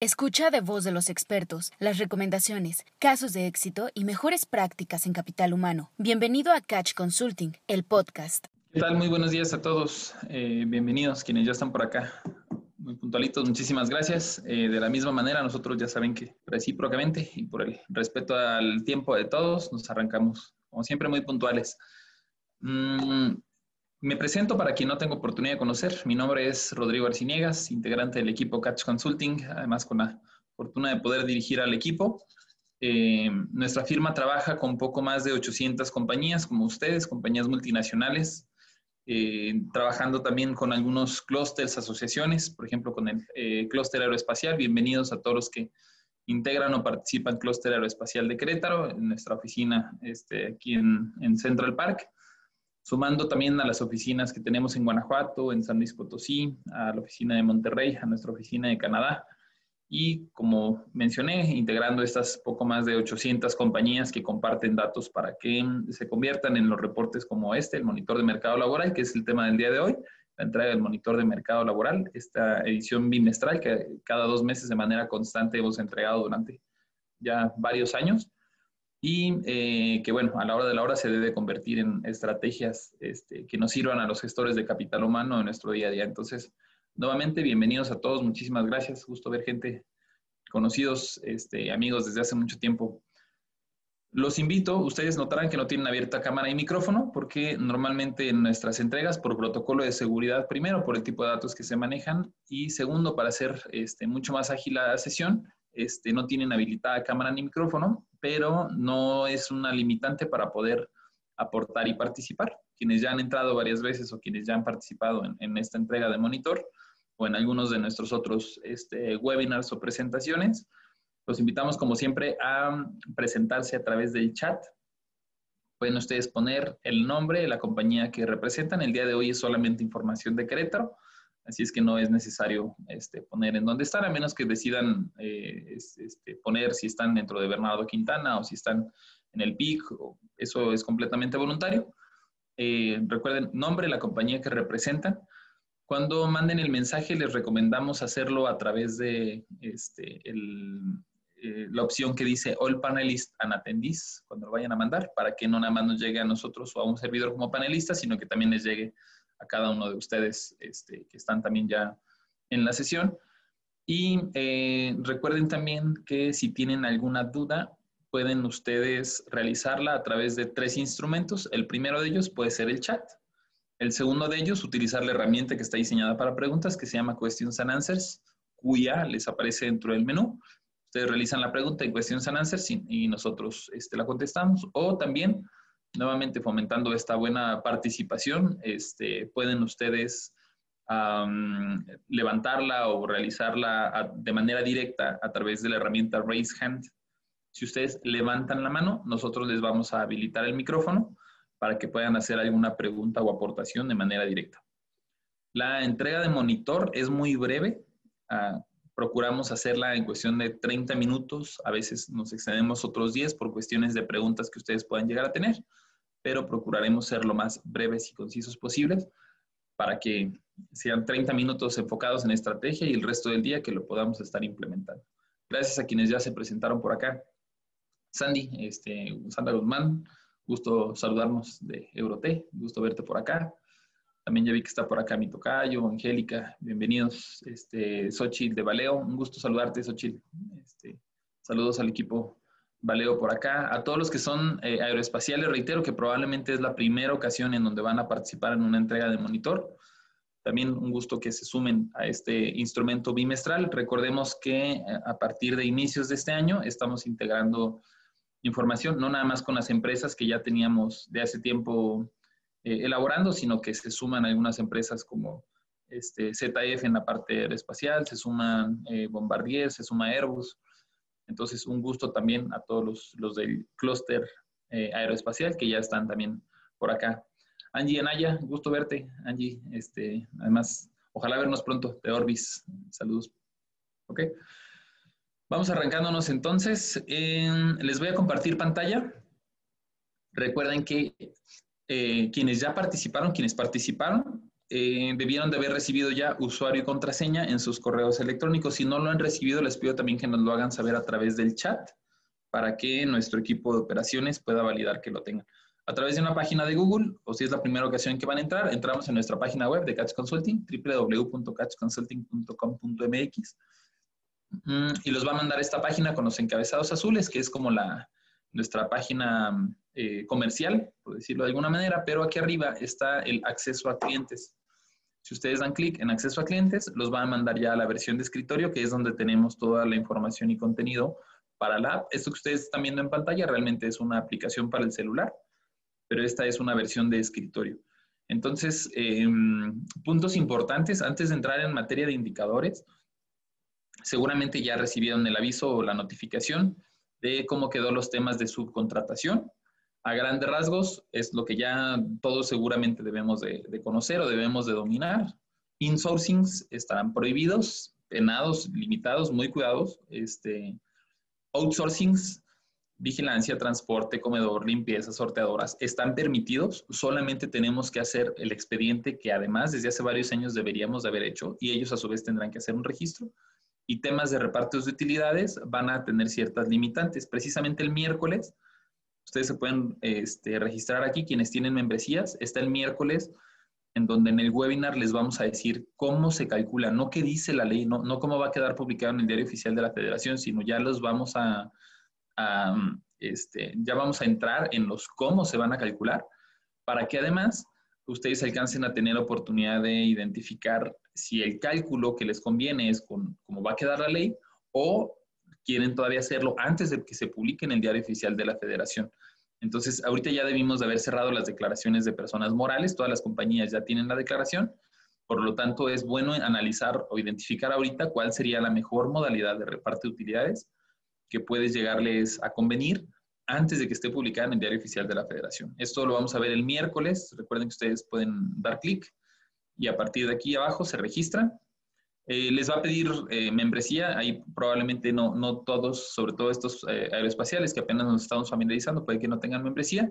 Escucha de voz de los expertos las recomendaciones, casos de éxito y mejores prácticas en capital humano. Bienvenido a Catch Consulting, el podcast. ¿Qué tal? Muy buenos días a todos. Eh, bienvenidos quienes ya están por acá. Muy puntualitos, muchísimas gracias. Eh, de la misma manera, nosotros ya saben que recíprocamente y por el respeto al tiempo de todos, nos arrancamos, como siempre, muy puntuales. Mm, me presento para quien no tengo oportunidad de conocer. Mi nombre es Rodrigo Arciniegas, integrante del equipo Catch Consulting, además con la fortuna de poder dirigir al equipo. Eh, nuestra firma trabaja con poco más de 800 compañías, como ustedes, compañías multinacionales, eh, trabajando también con algunos clústeres, asociaciones, por ejemplo, con el eh, clúster aeroespacial. Bienvenidos a todos los que integran o participan clúster aeroespacial de Querétaro, en nuestra oficina este, aquí en, en Central Park sumando también a las oficinas que tenemos en Guanajuato, en San Luis Potosí, a la oficina de Monterrey, a nuestra oficina de Canadá. Y como mencioné, integrando estas poco más de 800 compañías que comparten datos para que se conviertan en los reportes como este, el monitor de mercado laboral, que es el tema del día de hoy, la entrega del monitor de mercado laboral, esta edición bimestral que cada dos meses de manera constante hemos entregado durante ya varios años y eh, que, bueno, a la hora de la hora se debe convertir en estrategias este, que nos sirvan a los gestores de capital humano en nuestro día a día. Entonces, nuevamente, bienvenidos a todos, muchísimas gracias, gusto ver gente, conocidos, este, amigos desde hace mucho tiempo. Los invito, ustedes notarán que no tienen abierta cámara y micrófono porque normalmente en nuestras entregas, por protocolo de seguridad, primero por el tipo de datos que se manejan y segundo para hacer este, mucho más ágil la sesión, este, no tienen habilitada cámara ni micrófono, pero no es una limitante para poder aportar y participar. Quienes ya han entrado varias veces o quienes ya han participado en, esta entrega de monitor o en algunos de nuestros otros este, webinars o presentaciones, los invitamos como siempre a presentarse a través del chat. Pueden ustedes poner el nombre la compañía que representan. El día de hoy es solamente información de Querétaro Así es que no es necesario este, poner en dónde están, a menos que decidan eh, este, poner si están dentro de Bernardo Quintana o si están en el PIC. Eso es completamente voluntario. Eh, recuerden, nombre, la compañía que representan. Cuando manden el mensaje, les recomendamos hacerlo a través de este, eh, la opción que dice All Panelists and Attendees, cuando lo vayan a mandar, para que no nada más nos llegue a nosotros o a un servidor como panelista, sino que también les llegue a cada uno de ustedes este, que están también ya en la sesión. Y eh, recuerden también que si tienen alguna duda, pueden ustedes realizarla a través de tres instrumentos. El primero de ellos puede ser el chat. El segundo de ellos, utilizar la herramienta que está diseñada para preguntas, que se llama Questions and Answers, cuya les aparece dentro del menú. Ustedes realizan la pregunta en Questions and Answers y, nosotros este, la contestamos. O también nuevamente fomentando esta buena participación, este, pueden ustedes levantarla o realizarla de manera directa a través de la herramienta Raise Hand. Si ustedes levantan la mano, nosotros les vamos a habilitar el micrófono para que puedan hacer alguna pregunta o aportación de manera directa. La entrega de monitor es muy breve. Ah, procuramos hacerla en cuestión de 30 minutos. A veces nos excedemos otros 10 por cuestiones de preguntas que ustedes puedan llegar a tener pero procuraremos ser lo más breves y concisos posibles para que sean 30 minutos enfocados en estrategia y el resto del día que lo podamos estar implementando. Gracias a quienes ya se presentaron por acá. Sandy, este, Sandra Guzmán, gusto saludarnos de Euroté, gusto verte por acá. También ya vi que está por acá mi tocayo, Angélica, bienvenidos. Este, Xochitl de Baleo, un gusto saludarte, Xochitl. Este, saludos al equipo Valeo por acá. A todos los que son eh, aeroespaciales, reitero que probablemente es la primera ocasión en donde van a participar en una entrega de monitor. También un gusto que se sumen a este instrumento bimestral. Recordemos que eh, a partir de inicios de este año estamos integrando información, no nada más con las empresas que ya teníamos de hace tiempo eh, elaborando, sino que se suman algunas empresas como este, ZF en la parte aeroespacial, se suman Bombardier, se suma Airbus, entonces, un gusto también a todos los, del clúster eh, aeroespacial que ya están también por acá. Angie Anaya, gusto verte. Angie, este, además, ojalá vernos pronto de Orbis. Saludos. Ok. Vamos arrancándonos entonces. les voy a compartir pantalla. Recuerden que eh, quienes ya participaron, quienes participaron, eh, debieron de haber recibido ya usuario y contraseña en sus correos electrónicos. Si no lo han recibido, les pido también que nos lo hagan saber a través del chat para que nuestro equipo de operaciones pueda validar que lo tengan. A través de una página de Google, o si es la primera ocasión que van a entrar, entramos en nuestra página web de Catch Consulting, www.catchconsulting.com.mx, mm, y los va a mandar a esta página con los encabezados azules, que es como la, nuestra página eh, comercial, por decirlo de alguna manera, pero aquí arriba está el acceso a clientes. Si ustedes dan clic en acceso a clientes, los va a mandar ya a la versión de escritorio, que es donde tenemos toda la información y contenido para la app. Esto que ustedes están viendo en pantalla realmente es una aplicación para el celular, pero esta es una versión de escritorio. Entonces, em, puntos importantes antes de entrar en materia de indicadores. Seguramente ya recibieron el aviso o la notificación de cómo quedó los temas de subcontratación. A grandes rasgos es lo que ya todos seguramente debemos de, conocer o debemos de dominar. Insourcings estarán prohibidos, penados, limitados, muy cuidados. Este, outsourcings, vigilancia, transporte, comedor, limpieza, sorteadoras, están permitidos. Solamente tenemos que hacer el expediente que además desde hace varios años deberíamos de haber hecho y ellos a su vez tendrán que hacer un registro y temas de repartos de utilidades van a tener ciertas limitantes. Precisamente el miércoles, ustedes se pueden este, registrar aquí, quienes tienen membresías, está el miércoles en donde en el webinar les vamos a decir cómo se calcula, no qué dice la ley, no, no cómo va a quedar publicado en el diario oficial de la federación, sino ya los vamos a, este, ya vamos a entrar en los cómo se van a calcular, para que además ustedes alcancen a tener oportunidad de identificar si el cálculo que les conviene es con cómo va a quedar la ley o quieren todavía hacerlo antes de que se publique en el diario oficial de la federación. Entonces, ahorita ya debimos de haber cerrado las declaraciones de personas morales, todas las compañías ya tienen la declaración, por lo tanto es bueno analizar o identificar ahorita cuál sería la mejor modalidad de reparto de utilidades que puedes llegarles a convenir antes de que esté publicada en el diario oficial de la federación. Esto lo vamos a ver el miércoles, recuerden que ustedes pueden dar clic y a partir de aquí abajo se registran. Eh, les va a pedir eh, membresía, ahí probablemente no, no todos, sobre todo estos eh, aeroespaciales que apenas nos estamos familiarizando, puede que no tengan membresía,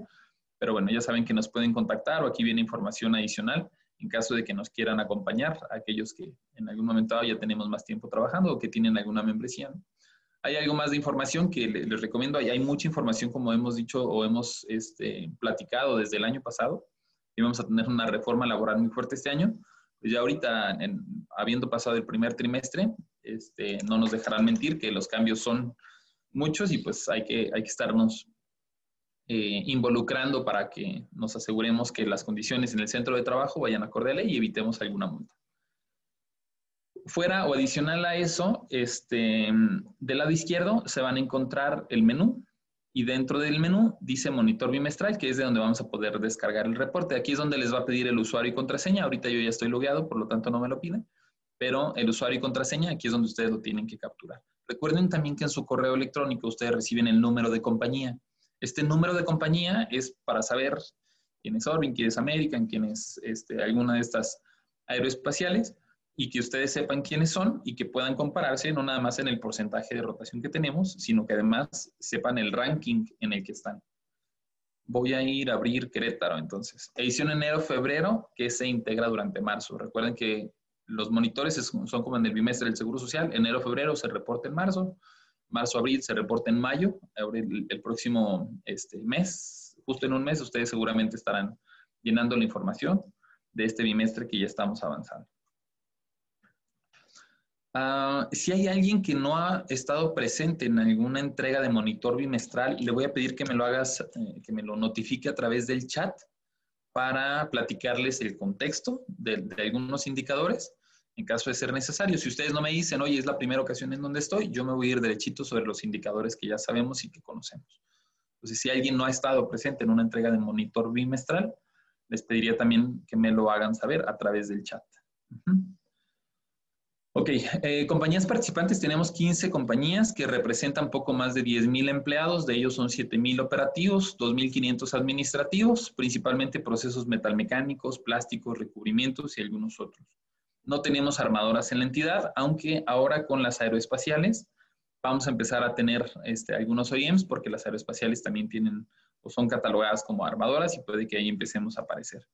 pero bueno, ya saben que nos pueden contactar o aquí viene información adicional en caso de que nos quieran acompañar, aquellos que en algún momento ya tenemos más tiempo trabajando o que tienen alguna membresía. Hay algo más de información que les, recomiendo, hay, hay, mucha información como hemos dicho o hemos este, platicado desde el año pasado y vamos a tener una reforma laboral muy fuerte este año, pues ya ahorita, habiendo pasado el primer trimestre, este, no nos dejarán mentir que los cambios son muchos y pues hay que, hay que estarnos eh, involucrando para que nos aseguremos que las condiciones en el centro de trabajo vayan acorde a ley y evitemos alguna multa. Fuera o adicional a eso, este, del lado izquierdo se van a encontrar el menú, y dentro del menú dice monitor bimestral, que es de donde vamos a poder descargar el reporte. Aquí es donde les va a pedir el usuario y contraseña. Ahorita yo ya estoy logueado, por lo tanto no me lo piden. Pero el usuario y contraseña, aquí es donde ustedes lo tienen que capturar. Recuerden también que en su correo electrónico ustedes reciben el número de compañía. Este número de compañía es para saber quién es Orbin, quién es American, quién es este, alguna de estas aeroespaciales y que ustedes sepan quiénes son y que puedan compararse no nada más en el porcentaje de rotación que tenemos, sino que además sepan el ranking en el que están. Voy a ir a abrir Querétaro entonces. Edición enero-febrero que se integra durante marzo. Recuerden que los monitores son como en el bimestre del Seguro Social. Enero-febrero se reporta en marzo. Marzo-abril se reporta en mayo. El, el próximo este, mes, justo en un mes, ustedes seguramente estarán llenando la información de este bimestre que ya estamos avanzando. Ah, si hay alguien que no ha estado presente en alguna entrega de monitor bimestral, le voy a pedir que me lo hagas, eh, que me lo notifique a través del chat para platicarles el contexto de, algunos indicadores en caso de ser necesario. Si ustedes no me dicen, oye, es la primera ocasión en donde estoy, yo me voy a ir derechito sobre los indicadores que ya sabemos y que conocemos. Entonces, si alguien no ha estado presente en una entrega de monitor bimestral, les pediría también que me lo hagan saber a través del chat. Ok, eh, compañías participantes, tenemos 15 compañías que representan poco más de 10.000 empleados, de ellos son 7.000 operativos, 2.500 administrativos, principalmente procesos metalmecánicos, plásticos, recubrimientos y algunos otros. No tenemos armadoras en la entidad, aunque ahora con las aeroespaciales vamos a empezar a tener este, algunos OEMs porque las aeroespaciales también tienen o son catalogadas como armadoras y puede que ahí empecemos a aparecer.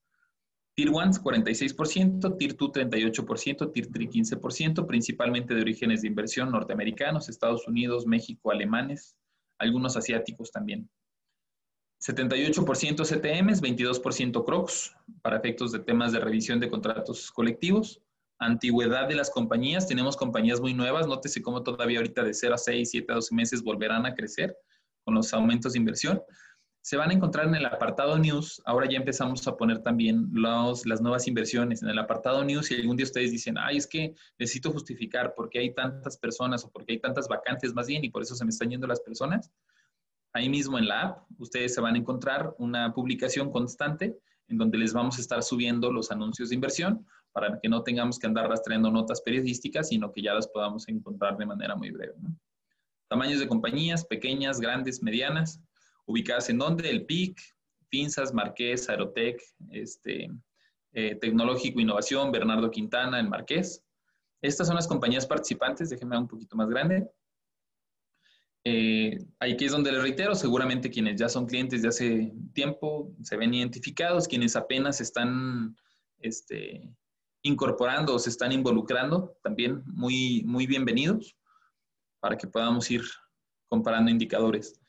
Tier 1 46%, Tier 2 38%, Tier 3 15%, principalmente de orígenes de inversión norteamericanos, Estados Unidos, México, alemanes, algunos asiáticos también. 78% CTMs, 22% CROCs, para efectos de temas de revisión de contratos colectivos. Antigüedad de las compañías, tenemos compañías muy nuevas, nótese cómo todavía ahorita de 0 a 6, 7 a 12 meses volverán a crecer con los aumentos de inversión. Se van a encontrar en el apartado News, ahora ya empezamos a poner también los, las nuevas inversiones. En el apartado News, si algún día ustedes dicen, ay, es que necesito justificar por qué hay tantas personas o por qué hay tantas vacantes más bien y por eso se me están yendo las personas, ahí mismo en la app, ustedes se van a encontrar una publicación constante en donde les vamos a estar subiendo los anuncios de inversión para que no tengamos que andar rastreando notas periodísticas, sino que ya las podamos encontrar de manera muy breve. Tamaños de compañías, pequeñas, grandes, medianas, ubicadas en donde el PIC, Pinzas, Marqués, Aerotec, este, eh, Tecnológico Innovación, Bernardo Quintana, el Marqués. Estas son las compañías participantes, déjenme un poquito más grande. Eh, aquí es donde les reitero, seguramente quienes ya son clientes de hace tiempo se ven identificados, quienes apenas están este, incorporando o se están involucrando, también muy, muy bienvenidos para que podamos ir comparando indicadores.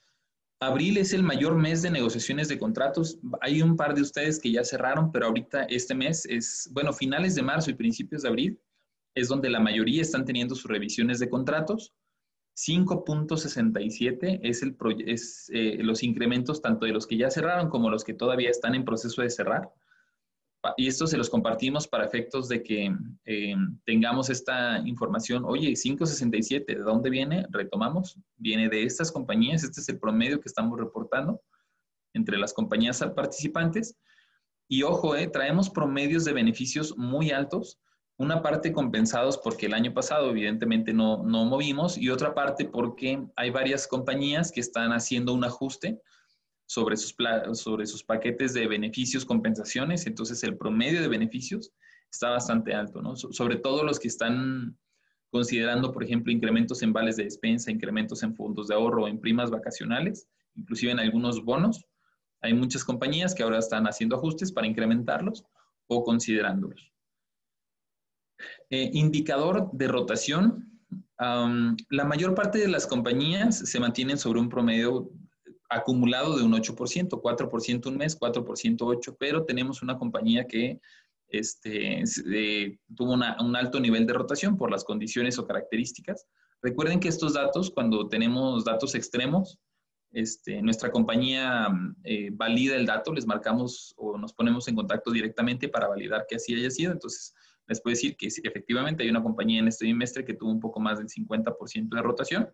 Abril es el mayor mes de negociaciones de contratos. Hay un par de ustedes que ya cerraron, pero ahorita este mes es, bueno, finales de marzo y principios de abril es donde la mayoría están teniendo sus revisiones de contratos. 5.67 es, eh, los incrementos tanto de los que ya cerraron como los que todavía están en proceso de cerrar. Y esto se los compartimos para efectos de que eh, tengamos esta información. Oye, 5.67, ¿de dónde viene? Retomamos. Viene de estas compañías. Este es el promedio que estamos reportando entre las compañías participantes. Y ojo, eh, traemos promedios de beneficios muy altos una parte compensados porque el año pasado evidentemente no, no movimos y otra parte porque hay varias compañías que están haciendo un ajuste sobre sus, sobre sus paquetes de beneficios, compensaciones, entonces el promedio de beneficios está bastante alto, ¿no? sobre todo los que están considerando, por ejemplo, incrementos en vales de despensa, incrementos en fondos de ahorro, en primas vacacionales, inclusive en algunos bonos. Hay muchas compañías que ahora están haciendo ajustes para incrementarlos o considerándolos. Eh, indicador de rotación. la mayor parte de las compañías se mantienen sobre un promedio acumulado de un 8%, 4% un mes, 4% 8%, pero tenemos una compañía que este, tuvo un alto nivel de rotación por las condiciones o características. Recuerden que estos datos, cuando tenemos datos extremos, este, nuestra compañía eh, valida el dato, les marcamos o nos ponemos en contacto directamente para validar que así haya sido. Entonces, les puedo decir que efectivamente hay una compañía en este trimestre que tuvo un poco más del 50% de rotación,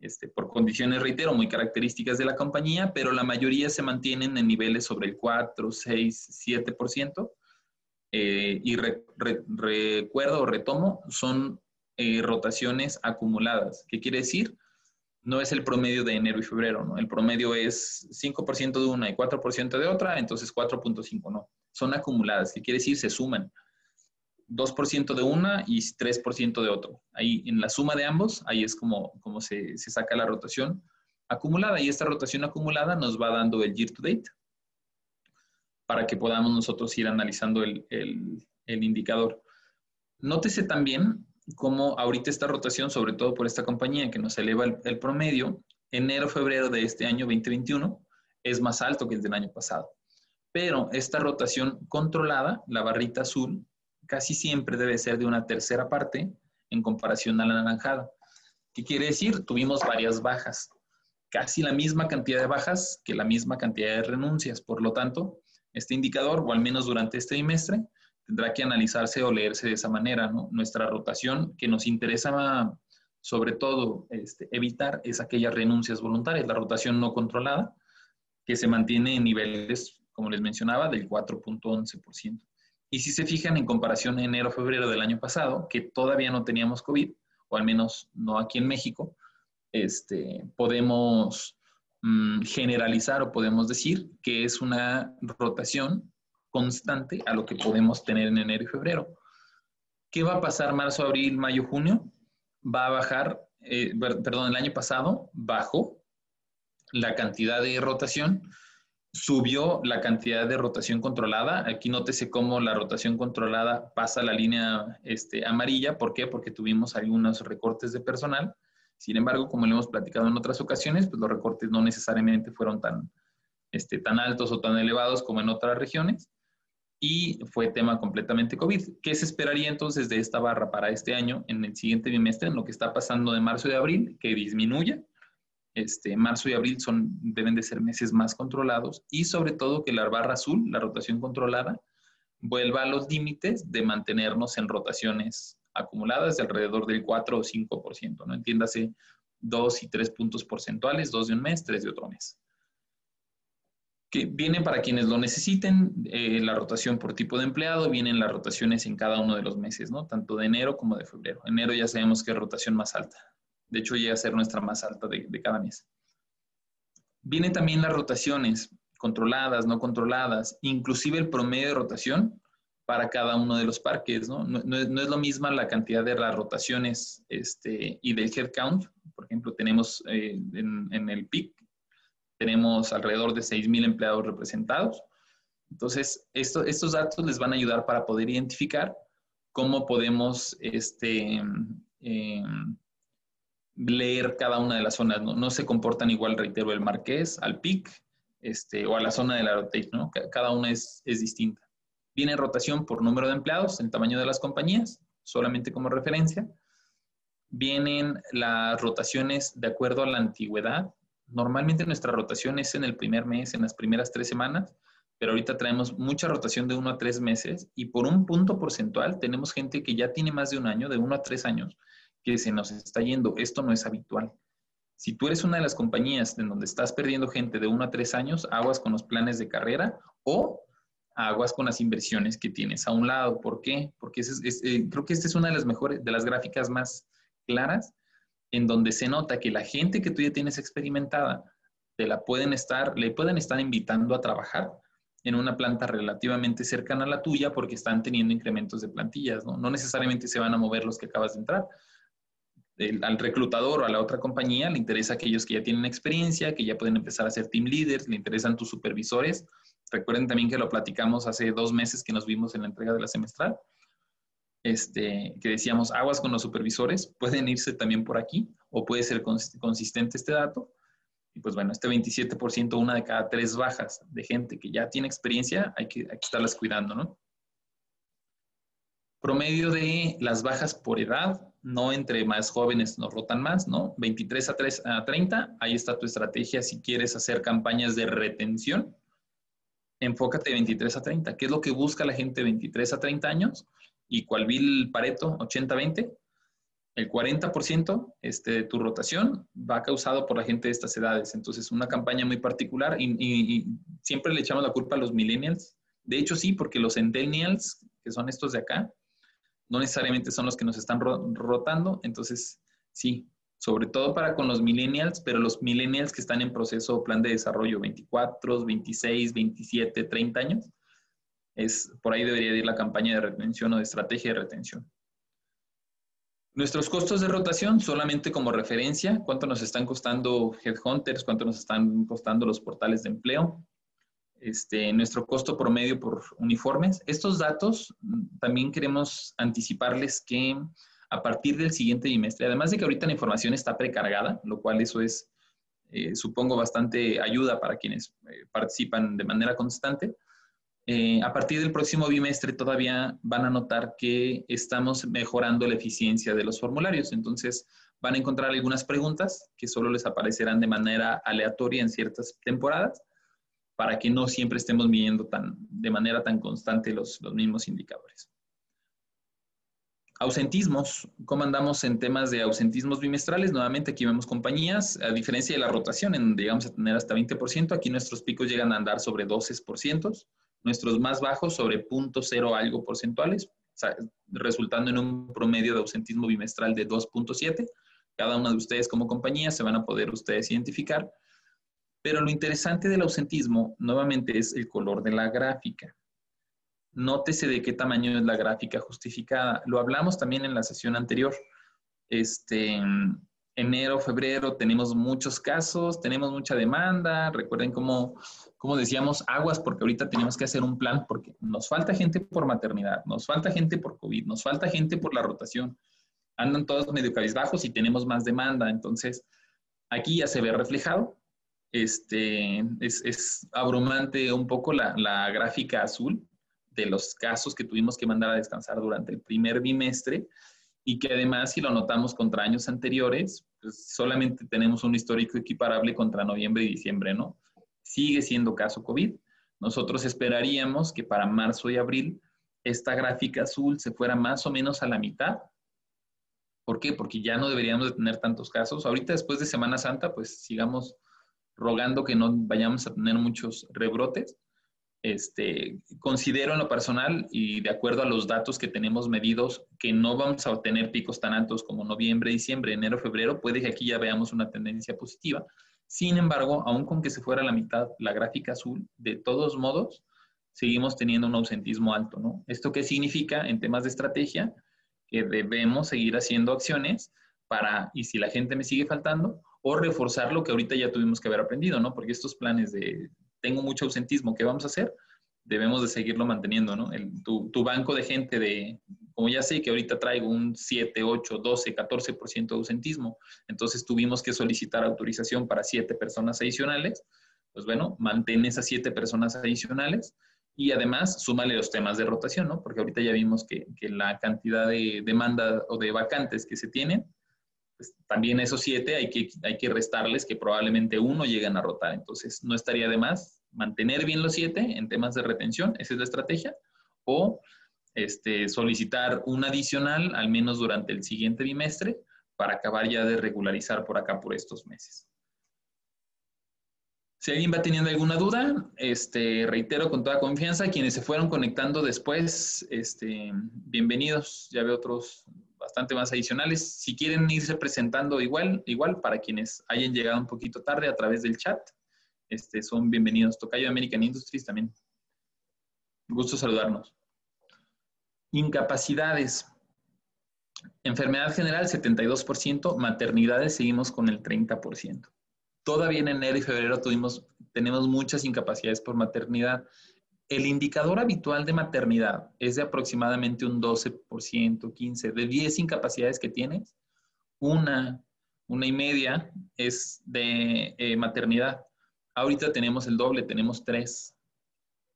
este, por condiciones, reitero, muy características de la compañía, pero la mayoría se mantienen en niveles sobre el 4, 6, 7%. y recuerdo o retomo, son eh, rotaciones acumuladas. ¿Qué quiere decir? No es el promedio de enero y febrero, ¿no? El promedio es 5% de una y 4% de otra, entonces 4.5 no. Son acumuladas. ¿Qué quiere decir? Se suman. 2% de una y 3% de otro. Ahí en la suma de ambos, ahí es como, como se, se, saca la rotación acumulada y esta rotación acumulada nos va dando el year to date para que podamos nosotros ir analizando el, el, indicador. Nótese también cómo ahorita esta rotación, sobre todo por esta compañía que nos eleva el, el promedio, enero-febrero de este año 2021 es más alto que el del año pasado. Pero esta rotación controlada, la barrita azul, casi siempre debe ser de una tercera parte en comparación a la naranjada. ¿Qué quiere decir? Tuvimos varias bajas, casi la misma cantidad de bajas que la misma cantidad de renuncias. Por lo tanto, este indicador, o al menos durante este trimestre, tendrá que analizarse o leerse de esa manera. Nuestra rotación que nos interesa sobre todo este, evitar es aquellas renuncias voluntarias, la rotación no controlada, que se mantiene en niveles, como les mencionaba, del 4.11%. Y si se fijan en comparación enero-febrero del año pasado, que todavía no teníamos COVID, o al menos no aquí en México, este, podemos mm, generalizar o podemos decir que es una rotación constante a lo que podemos tener en enero y febrero. ¿Qué va a pasar marzo, abril, mayo, junio? Va a bajar, eh, perdón, el año pasado bajó la cantidad de rotación subió la cantidad de rotación controlada. Aquí nótese cómo la rotación controlada pasa la línea este, amarilla. ¿Por qué? Porque tuvimos algunos recortes de personal. Sin embargo, como lo hemos platicado en otras ocasiones, pues los recortes no necesariamente fueron tan, este, tan altos o tan elevados como en otras regiones. Y fue tema completamente COVID. ¿Qué se esperaría entonces de esta barra para este año, en el siguiente bimestre, en lo que está pasando de marzo y de abril? Que disminuya este, marzo y abril son, deben de ser meses más controlados y sobre todo que la barra azul, la rotación controlada, vuelva a los límites de mantenernos en rotaciones acumuladas de alrededor del 4 o 5%, ¿no? Entiéndase, dos y tres puntos porcentuales, dos de un mes, tres de otro mes. Que viene para quienes lo necesiten, eh, la rotación por tipo de empleado, vienen las rotaciones en cada uno de los meses, ¿no? Tanto de enero como de febrero. Enero ya sabemos que es rotación más alta. De hecho, llega a ser nuestra más alta de, cada mes. Vienen también las rotaciones controladas, no controladas, inclusive el promedio de rotación para cada uno de los parques, ¿no? No, es, lo misma la cantidad de las rotaciones este, y del headcount. Por ejemplo, tenemos eh, en, el PIC, tenemos alrededor de 6.000 empleados representados. Entonces, estos datos les van a ayudar para poder identificar cómo podemos este, em, leer cada una de las zonas, ¿no? no se comportan igual, reitero, el Marqués, al PIC, este, o a la zona de la rotation, ¿no? Cada una es, es distinta. Viene rotación por número de empleados, el tamaño de las compañías, solamente como referencia. Vienen las rotaciones de acuerdo a la antigüedad. Normalmente nuestra rotación es en el primer mes, en las primeras tres semanas, pero ahorita traemos mucha rotación de uno a tres meses y por un punto porcentual tenemos gente que ya tiene más de un año, de uno a tres años, que se nos está yendo. Esto no es habitual. Si tú eres una de las compañías en donde estás perdiendo gente de uno a tres años, aguas con los planes de carrera o aguas con las inversiones que tienes a un lado. ¿Por qué? Porque eh, creo que esta es una de las mejores, de las gráficas más claras, en donde se nota que la gente que tú ya tienes experimentada, te la pueden estar, le pueden estar invitando a trabajar en una planta relativamente cercana a la tuya porque están teniendo incrementos de plantillas, ¿no? No necesariamente se van a mover los que acabas de entrar, al reclutador o a la otra compañía le interesa aquellos que ya tienen experiencia, que ya pueden empezar a ser team leaders, le interesan tus supervisores. Recuerden también que lo platicamos hace dos meses que nos vimos en la entrega de la semestral, este, que decíamos aguas con los supervisores, pueden irse también por aquí o puede ser consistente este dato. Y pues bueno, este 27%, una de cada tres bajas de gente que ya tiene experiencia, hay que, hay que estarlas cuidando, ¿no? Promedio de las bajas por edad, no entre más jóvenes nos rotan más, ¿no? 23 a, 3, a 30, ahí está tu estrategia si quieres hacer campañas de retención. Enfócate de 23 a 30. ¿Qué es lo que busca la gente de 23 a 30 años? Y cuál vi el Pareto 80-20, el 40% este, de tu rotación va causado por la gente de estas edades. Entonces, una campaña muy particular y, y siempre le echamos la culpa a los millennials. De hecho, sí, porque los centennials, que son estos de acá, no necesariamente son los que nos están rotando, entonces sí, sobre todo para con los millennials, pero los millennials que están en proceso plan de desarrollo 24, 26, 27, 30 años, es por ahí debería ir la campaña de retención o de estrategia de retención. Nuestros costos de rotación, solamente como referencia, cuánto nos están costando headhunters, cuánto nos están costando los portales de empleo, este, nuestro costo promedio por uniformes. Estos datos mm, también queremos anticiparles que a partir del siguiente bimestre, además de que ahorita la información está precargada, lo cual eso es, eh, supongo, bastante ayuda para quienes eh, participan de manera constante, eh, a partir del próximo bimestre todavía van a notar que estamos mejorando la eficiencia de los formularios. Entonces, van a encontrar algunas preguntas que solo les aparecerán de manera aleatoria en ciertas temporadas para que no siempre estemos midiendo tan, de manera tan constante los, los mismos indicadores. Ausentismos, ¿cómo andamos en temas de ausentismos bimestrales? Nuevamente aquí vemos compañías, a diferencia de la rotación, en donde llegamos a tener hasta 20%, aquí nuestros picos llegan a andar sobre 12%, nuestros más bajos sobre 0.0 algo porcentuales, resultando en un promedio de ausentismo bimestral de 2.7. Cada una de ustedes como compañía se van a poder ustedes identificar pero lo interesante del ausentismo, nuevamente, es el color de la gráfica. Nótese de qué tamaño es la gráfica justificada. Lo hablamos también en la sesión anterior. Este, enero, febrero tenemos muchos casos, tenemos mucha demanda. Recuerden cómo, como decíamos, aguas, porque ahorita tenemos que hacer un plan, porque nos falta gente por maternidad, nos falta gente por COVID, nos falta gente por la rotación. Andan todos medio cabizbajos y tenemos más demanda. Entonces, aquí ya se ve reflejado. Este, es, abrumante un poco la, la gráfica azul de los casos que tuvimos que mandar a descansar durante el primer bimestre y que además, si lo notamos contra años anteriores, pues solamente tenemos un histórico equiparable contra noviembre y diciembre, ¿no? Sigue siendo caso COVID. Nosotros esperaríamos que para marzo y abril esta gráfica azul se fuera más o menos a la mitad. ¿Por qué? Porque ya no deberíamos de tener tantos casos. Ahorita después de Semana Santa, pues sigamos rogando que no vayamos a tener muchos rebrotes este, considero en lo personal y de acuerdo a los datos que tenemos medidos que no vamos a obtener picos tan altos como noviembre, diciembre, enero, febrero, puede que aquí ya veamos una tendencia positiva. Sin embargo, aun con que se fuera la mitad la gráfica azul, de todos modos, seguimos teniendo un ausentismo alto, ¿no? ¿Esto qué significa en temas de estrategia? Que debemos seguir haciendo acciones para, y si la gente me sigue faltando, o reforzar lo que ahorita ya tuvimos que haber aprendido, ¿no? Porque estos planes de tengo mucho ausentismo, ¿qué vamos a hacer? Debemos de seguirlo manteniendo, ¿no? tu, tu, banco de gente de, como ya sé que ahorita traigo un 7, 8, 12, 14% de ausentismo, entonces tuvimos que solicitar autorización para 7 personas adicionales, pues bueno, mantén esas 7 personas adicionales y además súmale los temas de rotación, ¿no? Porque ahorita ya vimos que, que la cantidad de demanda o de vacantes que se tienen, pues, también esos siete hay que, hay que restarles que probablemente uno lleguen a rotar. Entonces, no estaría de más mantener bien los siete en temas de retención, esa es la estrategia, o este, solicitar un adicional, al menos durante el siguiente bimestre, para acabar ya de regularizar por acá por estos meses. Si alguien va teniendo alguna duda, este, reitero con toda confianza, quienes se fueron conectando después, este, bienvenidos. Ya veo otros bastante más adicionales. Si quieren irse presentando igual, igual para quienes hayan llegado un poquito tarde a través del chat, este, son bienvenidos. Tocayo American Industries también. Gusto saludarnos. Incapacidades. Enfermedad general 72%, maternidades seguimos con el 30%. Todavía en enero y febrero tuvimos, tenemos muchas incapacidades por maternidad. El indicador habitual de maternidad es de aproximadamente un 12%, 15%. De 10 incapacidades que tienes, una, una y media es de eh, maternidad. Ahorita tenemos el doble, tenemos 3,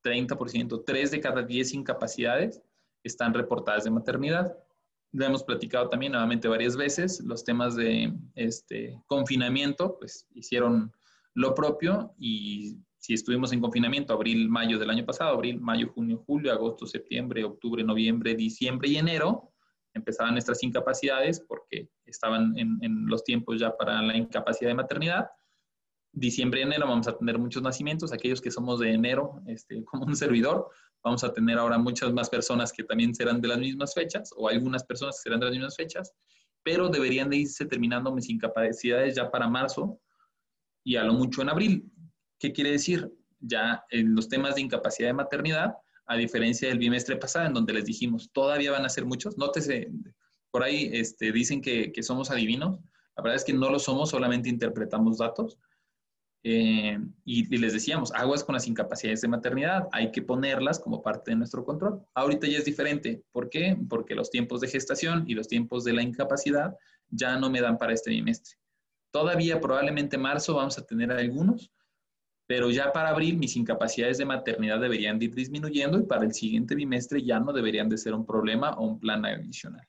30%. 3 de cada 10 incapacidades están reportadas de maternidad. Lo hemos platicado también nuevamente varias veces. Los temas de este, confinamiento, pues hicieron lo propio y si estuvimos en confinamiento abril, mayo del año pasado, abril, mayo, junio, julio, agosto, septiembre, octubre, noviembre, diciembre y enero, empezaban nuestras incapacidades porque estaban en, los tiempos ya para la incapacidad de maternidad. Diciembre y enero vamos a tener muchos nacimientos, aquellos que somos de enero, este, como un servidor, vamos a tener ahora muchas más personas que también serán de las mismas fechas o algunas personas que serán de las mismas fechas, pero deberían de irse terminando mis incapacidades ya para marzo y a lo mucho en abril. ¿Qué quiere decir? Ya en los temas de incapacidad de maternidad, a diferencia del bimestre pasado, en donde les dijimos, todavía van a ser muchos, nótese, por ahí este, dicen que, somos adivinos, la verdad es que no lo somos, solamente interpretamos datos. Eh, y, y, les decíamos, aguas con las incapacidades de maternidad, hay que ponerlas como parte de nuestro control. Ahorita ya es diferente. ¿Por qué? Porque los tiempos de gestación y los tiempos de la incapacidad ya no me dan para este bimestre. Todavía probablemente marzo vamos a tener algunos, pero ya para abril mis incapacidades de maternidad deberían ir disminuyendo y para el siguiente bimestre ya no deberían de ser un problema o un plan adicional.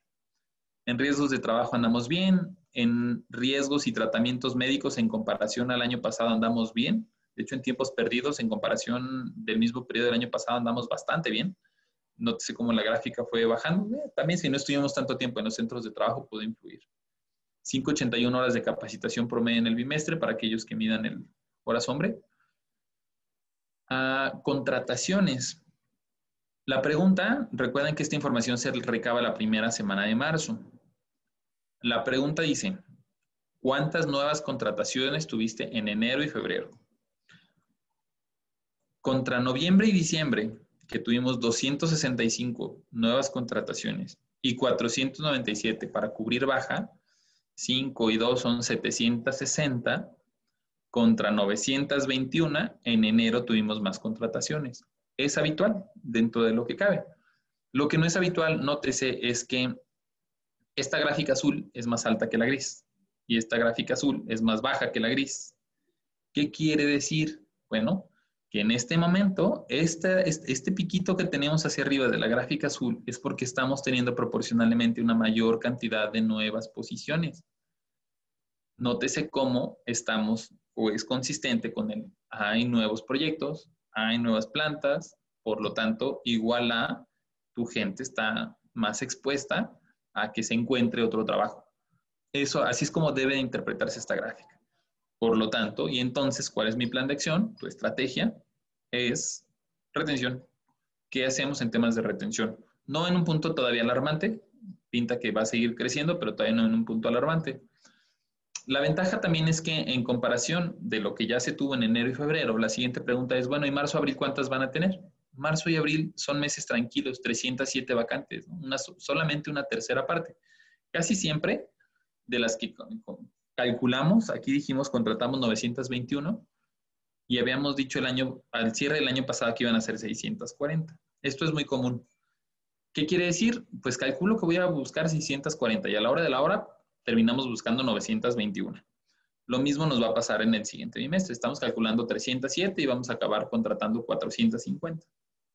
En riesgos de trabajo andamos bien, en riesgos y tratamientos médicos en comparación al año pasado andamos bien. De hecho, en tiempos perdidos, en comparación del mismo periodo del año pasado, andamos bastante bien. Sé cómo la gráfica fue bajando. Eh, también si no estuvimos tanto tiempo en los centros de trabajo puede influir. 581 horas de capacitación promedio en el bimestre para aquellos que midan el horas hombre contrataciones. La pregunta, recuerden que esta información se recaba la primera semana de marzo. La pregunta dice, ¿cuántas nuevas contrataciones tuviste en enero y febrero? Contra noviembre y diciembre, que tuvimos 265 nuevas contrataciones y 497 para cubrir baja, 5 y 2 son 760 contra 921. En enero tuvimos más contrataciones. Es habitual dentro de lo que cabe. Lo que no es habitual, nótese, es que esta gráfica azul es más alta que la gris y esta gráfica azul es más baja que la gris. ¿Qué quiere decir? Bueno, que en este momento, este, este piquito que tenemos hacia arriba de la gráfica azul es porque estamos teniendo proporcionalmente una mayor cantidad de nuevas posiciones. Nótese cómo estamos es consistente con el hay nuevos proyectos, hay nuevas plantas, por lo tanto, igual a tu gente está más expuesta a que se encuentre otro trabajo. Eso, así es como debe interpretarse esta gráfica. Por lo tanto, y entonces, ¿cuál es mi plan de acción? Tu estrategia es retención. ¿Qué hacemos en temas de retención? No en un punto todavía alarmante, pinta que va a seguir creciendo, pero todavía no en un punto alarmante. La ventaja también es que en comparación de lo que ya se tuvo en enero y febrero, la siguiente pregunta es, bueno, ¿y marzo, abril cuántas van a tener? Marzo y abril son meses tranquilos, 307 vacantes, solamente una tercera parte. Casi siempre de las que calculamos, aquí dijimos contratamos 921 y habíamos dicho el año, al cierre del año pasado que iban a ser 640. Esto es muy común. ¿Qué quiere decir? Pues calculo que voy a buscar 640 y a la hora de la hora terminamos buscando 921. Lo mismo nos va a pasar en el siguiente trimestre. Estamos calculando 307 y vamos a acabar contratando 450.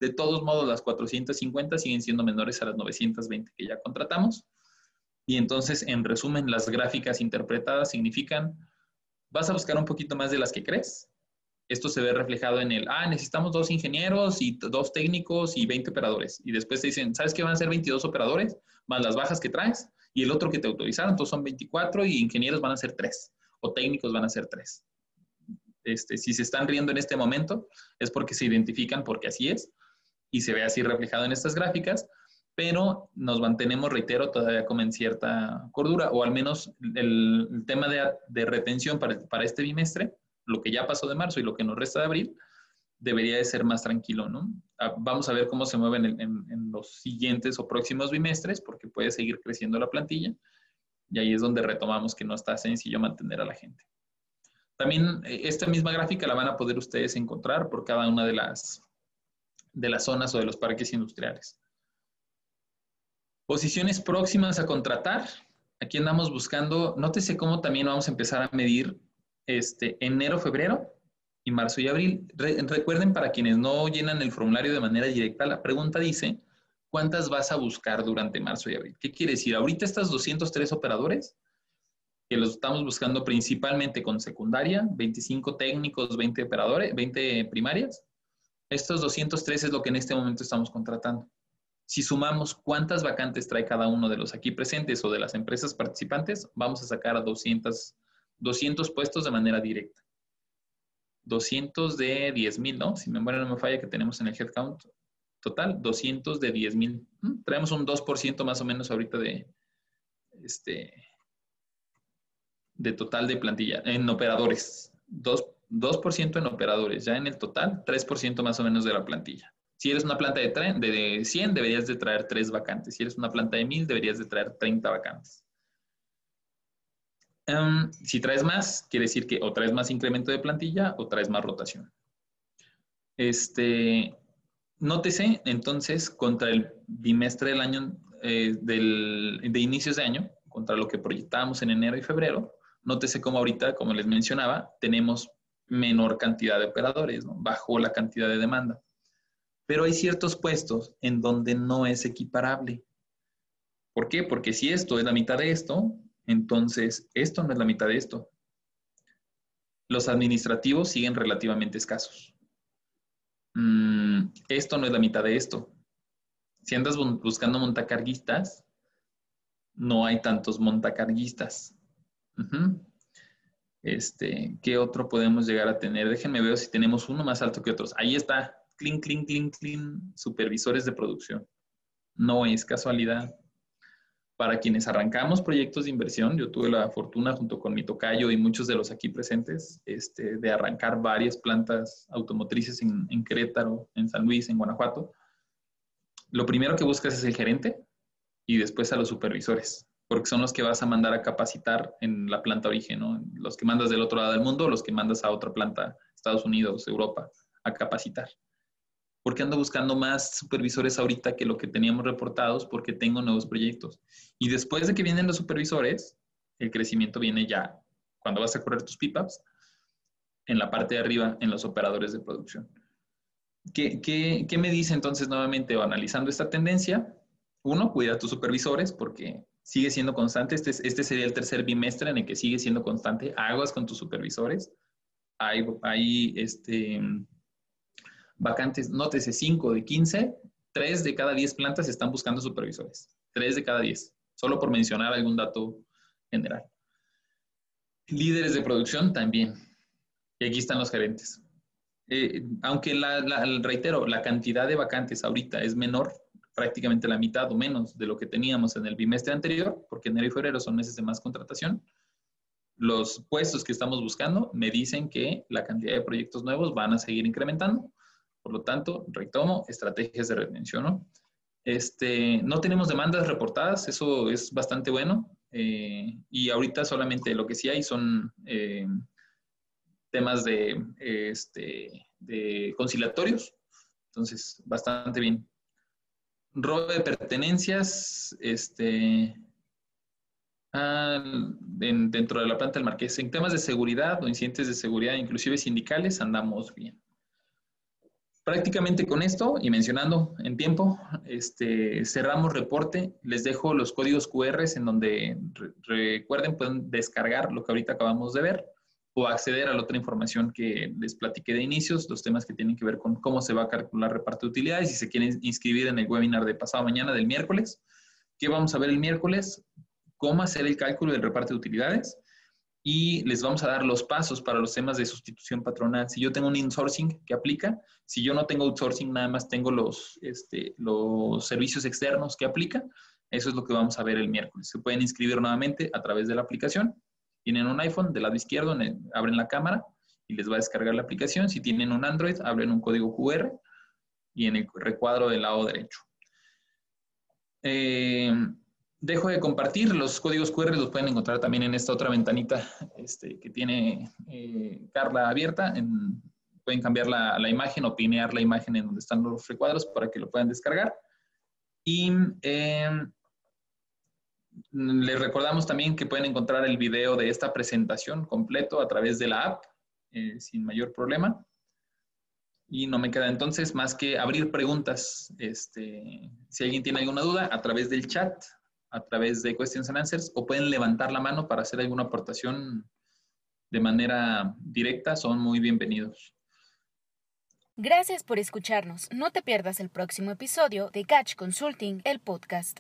De todos modos, las 450 siguen siendo menores a las 920 que ya contratamos. Y entonces, en resumen, las gráficas interpretadas significan, vas a buscar un poquito más de las que crees. Esto se ve reflejado en el, ah, necesitamos dos ingenieros y dos técnicos y 20 operadores. Y después te dicen, ¿sabes qué van a ser 22 operadores? Más las bajas que traes y el otro que te autorizaron, entonces son 24 y ingenieros van a ser 3 o técnicos van a ser 3. Este, si se están riendo en este momento es porque se identifican porque así es y se ve así reflejado en estas gráficas, pero nos mantenemos, reitero, todavía como en cierta cordura, o al menos el, tema de, retención para, para, este bimestre, lo que ya pasó de marzo y lo que nos resta de abril, debería de ser más tranquilo, ¿no? Ah, vamos a ver cómo se mueven en, los siguientes o próximos bimestres, porque puede seguir creciendo la plantilla, y ahí es donde retomamos que no está sencillo mantener a la gente. También eh, esta misma gráfica la van a poder ustedes encontrar por cada una de las, de las zonas o de los parques industriales. Posiciones próximas a contratar. Aquí andamos buscando, nótese cómo también vamos a empezar a medir este, enero, febrero y marzo y abril. recuerden, para quienes no llenan el formulario de manera directa, la pregunta dice, ¿cuántas vas a buscar durante marzo y abril? ¿Qué quiere decir? Ahorita estas 203 operadores, que los estamos buscando principalmente con secundaria, 25 técnicos, 20 operadores, 20 primarias. Estos 203 es lo que en este momento estamos contratando. Si sumamos cuántas vacantes trae cada uno de los aquí presentes o de las empresas participantes, vamos a sacar a 200, 200 puestos de manera directa. 200 de 10 mil, ¿no? Si memoria no me falla que tenemos en el headcount total, 200 de 10 mil. Mm, traemos un 2% más o menos ahorita de, este, de total de plantilla, en operadores. 2, 2% en operadores, ya en el total, 3% más o menos de la plantilla. Si eres una planta de, de 100, deberías de traer 3 vacantes. Si eres una planta de 1000, deberías de traer 30 vacantes. Em, si traes más, quiere decir que o traes más incremento de plantilla o traes más rotación. Este, nótese entonces contra el bimestre del año, eh, de inicios de año, contra lo que proyectábamos en enero y febrero, nótese como ahorita, como les mencionaba, tenemos menor cantidad de operadores, ¿no? la cantidad de demanda. Pero hay ciertos puestos en donde no es equiparable. ¿Por qué? Porque si esto es la mitad de esto, entonces esto no es la mitad de esto. Los administrativos siguen relativamente escasos. Mm, esto no es la mitad de esto. Si andas buscando montacarguistas, no hay tantos montacarguistas. Este, ¿qué otro podemos llegar a tener? Déjenme ver si tenemos uno más alto que otros. Ahí está clean, clean, clean, clean, supervisores de producción. No es casualidad. Para quienes arrancamos proyectos de inversión, yo tuve la fortuna junto con mi tocayo y muchos de los aquí presentes este, de arrancar varias plantas automotrices en, en Querétaro, en San Luis, en Guanajuato. Lo primero que buscas es el gerente y después a los supervisores. porque son los que vas a mandar a capacitar en la planta origen, ¿no? Los que mandas del otro lado del mundo, los que mandas a otra planta, Estados Unidos, Europa, a capacitar. Porque ando buscando más supervisores ahorita que lo que teníamos reportados porque tengo nuevos proyectos. Y después de que vienen los supervisores, el crecimiento viene ya cuando vas a correr tus pipups en la parte de arriba en los operadores de producción. ¿Qué, qué, qué me dice entonces nuevamente analizando esta tendencia? Uno, cuida a tus supervisores porque sigue siendo constante. Este, este sería el tercer bimestre en el que sigue siendo constante. Aguas con tus supervisores. Hay, hay este, vacantes, nótese 5 de 15, 3 de cada 10 plantas están buscando supervisores. 3 de cada 10, solo por mencionar algún dato general. Líderes de producción también. Y aquí están los gerentes. Eh, aunque, la, reitero, la cantidad de vacantes ahorita es menor, prácticamente la mitad o menos de lo que teníamos en el bimestre anterior, porque enero y febrero son meses de más contratación. Los puestos que estamos buscando me dicen que la cantidad de proyectos nuevos van a seguir incrementando. Por lo tanto, retomo estrategias de retención. ¿no? Este, tenemos demandas reportadas, eso es bastante bueno. Eh, y ahorita solamente lo que sí hay son eh, temas de, este, de conciliatorios. Entonces, bastante bien robo de pertenencias, este, dentro de la planta del Marqués. En temas de seguridad o incidentes de seguridad, inclusive sindicales, andamos bien. Prácticamente con esto y mencionando en tiempo, este, cerramos reporte. Les dejo los códigos QR en donde recuerden, pueden descargar lo que ahorita acabamos de ver o acceder a la otra información que les platiqué de inicios, los temas que tienen que ver con cómo se va a calcular reparto de utilidades, si se quieren inscribir en el webinar de pasado mañana del miércoles. ¿Qué vamos a ver el miércoles? Cómo hacer el cálculo del reparto de utilidades y les vamos a dar los pasos para los temas de sustitución patronal. Si yo tengo un insourcing que aplica, si yo no tengo outsourcing, nada más tengo los, este, los servicios externos que aplica, eso es lo que vamos a ver el miércoles. Se pueden inscribir nuevamente a través de la aplicación tienen un iPhone, del lado izquierdo abren la cámara y les va a descargar la aplicación. Si tienen un Android, abren un código QR y en el recuadro del lado derecho. Eh, dejo de compartir, los códigos QR los pueden encontrar también en esta otra ventanita este, que tiene eh, Carla abierta. pueden cambiar la, la, imagen o pinear la imagen en donde están los recuadros para que lo puedan descargar. Y eh, les recordamos también que pueden encontrar el video de esta presentación completo a través de la app eh, sin mayor problema. Y no me queda entonces más que abrir preguntas. Este, si alguien tiene alguna duda, a través del chat, a través de Questions and Answers, o pueden levantar la mano para hacer alguna aportación de manera directa, son muy bienvenidos. Gracias por escucharnos. No te pierdas el próximo episodio de Catch Consulting, el podcast.